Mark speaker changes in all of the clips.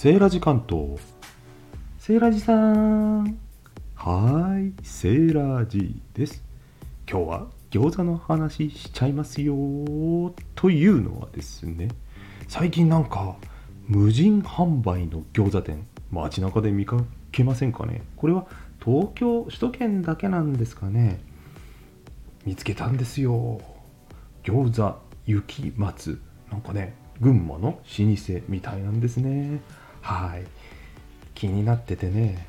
Speaker 1: セーラジ関東。セーラジさん。はーいセーラジです。今日は餃子の話しちゃいますよというのはですね最近なんか無人販売の餃子店街中で見かけませんかね？これは東京首都圏だけなんですかね？見つけたんですよ。餃子雪松。なんかね群馬の老舗みたいなんですねはい。気になっててね。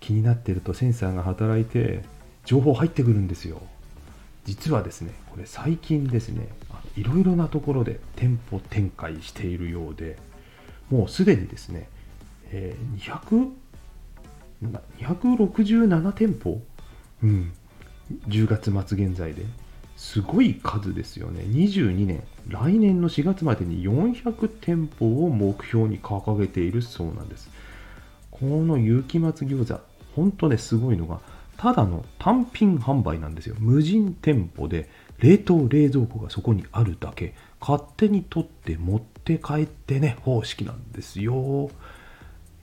Speaker 1: 気になってるとセンサーが働いて情報入ってくるんですよ。実はですねこれ最近ですねいろいろなところで店舗展開しているようでもうすでにですね、えー、267店舗、うん、10月末現在で。すごい数ですよね。22年、来年の4月までに400店舗を目標に掲げているそうなんです。この雪松餃子、本当ね、すごいのが、ただの単品販売なんですよ。無人店舗で、冷凍冷蔵庫がそこにあるだけ、勝手に取って持って帰ってね、方式なんですよ。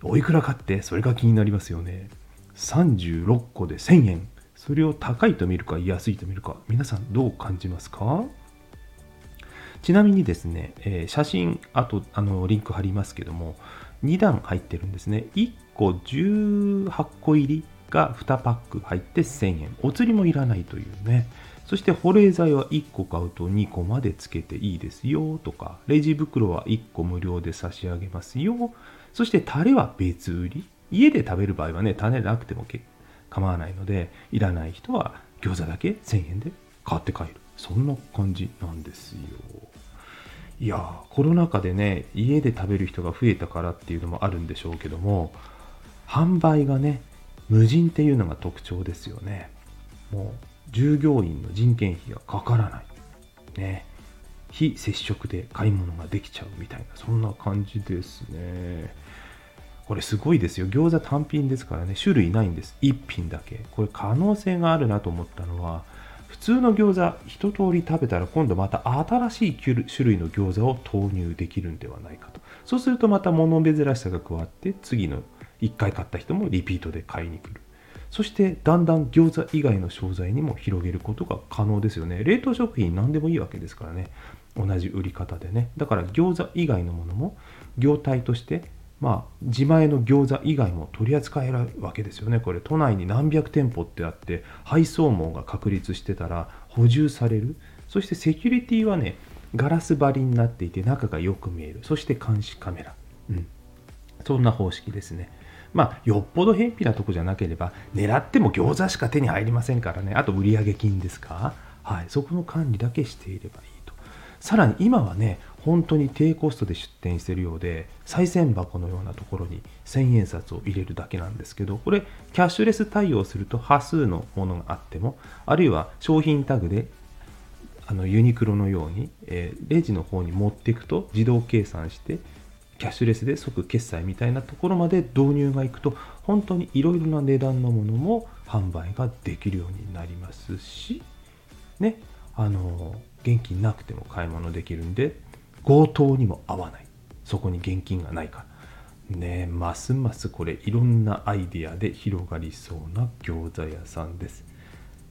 Speaker 1: おいくらかって、それが気になりますよね。36個で1000円。それを高いと見るか安いと見るか皆さんどう感じますか？ちなみにですね、えー、写真あとあのリンク貼りますけども2段入ってるんですね。1個18個入りが2パック入って1000円。お釣りもいらないというね。そして保冷剤は1個買うと2個までつけていいですよ。とかレジ袋は1個無料で差し上げますよ。そしてタレは別売り。家で食べる場合はね種なくても結構わないのでいらない人は餃子だけ1000円で買って帰る。そんな感じなんですよ。いやコロナ禍でね家で食べる人が増えたからっていうのもあるんでしょうけども販売がね無人っていうのが特徴ですよね。もう従業員の人件費がかからない。ね。非接触で買い物ができちゃうみたいなそんな感じですね。これすごいですよ。餃子単品ですからね、種類ないんです。1品だけ。これ可能性があるなと思ったのは、普通の餃子一通り食べたら今度また新しい種類の餃子を投入できるんではないかと。そうするとまた物珍しさが加わって次の1回買った人もリピートで買いに来る。そしてだんだん餃子以外の商材にも広げることが可能ですよね。冷凍食品何でもいいわけですからね。同じ売り方でね。だから餃子以外のものも業態としてまあ、自前の餃子以外も取り扱えるわけですよね。これ都内に何百店舗ってあって配送網が確立してたら補充される。そしてセキュリティはねガラス張りになっていて中がよく見える。そして監視カメラ、うん、そんな方式ですね。まあ、よっぽど偏僻なとこじゃなければ狙っても餃子しか手に入りませんからね。あと売上金ですか、はい、そこの管理だけしていればいい。さらに今はね本当に低コストで出店してるようで賽銭箱のようなところに1000円札を入れるだけなんですけどこれキャッシュレス対応すると端数のものがあってもあるいは商品タグであのユニクロのように、えー、レジの方に持っていくと自動計算してキャッシュレスで即決済みたいなところまで導入がいくと本当にいろいろな値段のものも販売ができるようになりますしねあの現金なくても買い物できるんで強盗にも合わないそこに現金がないからねますますこれいろんなアイディアで広がりそうな餃子屋さんです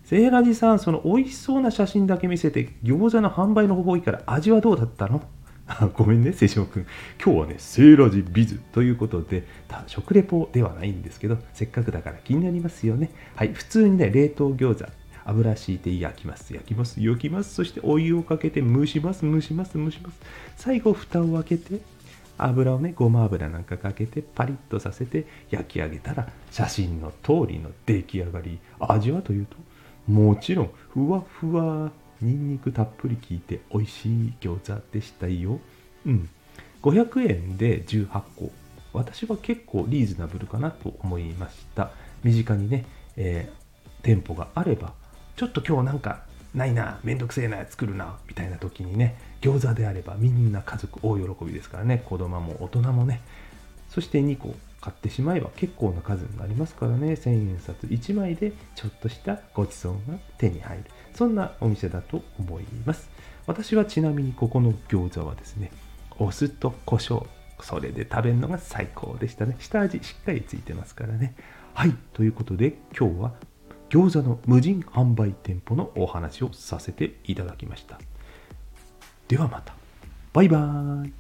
Speaker 1: セーラジさんその美味しそうな写真だけ見せて餃子の販売の方法いいから味はどうだったの？ごめんね、瀬島君。今日はね、セーラジビズということで、食レポではないんですけど、せっかくだから気になりますよね。はい、普通にね、冷凍餃子、油敷いて焼きます。焼きます。焼きます。そしてお湯をかけて蒸します。蒸します。蒸します。最後、蓋を開けて、油をね、ごま油なんかかけて、パリッとさせて焼き上げたら、写真の通りの出来上がり。味はというと、もちろん、ふわふわ、にんにくたっぷり効いて美味しい餃子でしたよ。うん。500円で18個。私は結構リーズナブルかなと思いました。身近にね、えー、店舗があればちょっと今日なんかないな、めんどくせえな、作るな、みたいな時にね、餃子であればみんな家族大喜びですからね、子供も大人もね、そして2個買ってしまえば結構な数になりますからね、1000円札1枚でちょっとしたごちそうが手に入る。そんなお店だと思います。私はちなみにここの餃子はですね、お酢と胡椒それで食べるのが最高でしたね下味しっかりついてますからねはいということで今日は餃子の無人販売店舗のお話をさせていただきました。ではまた。バイバーイ。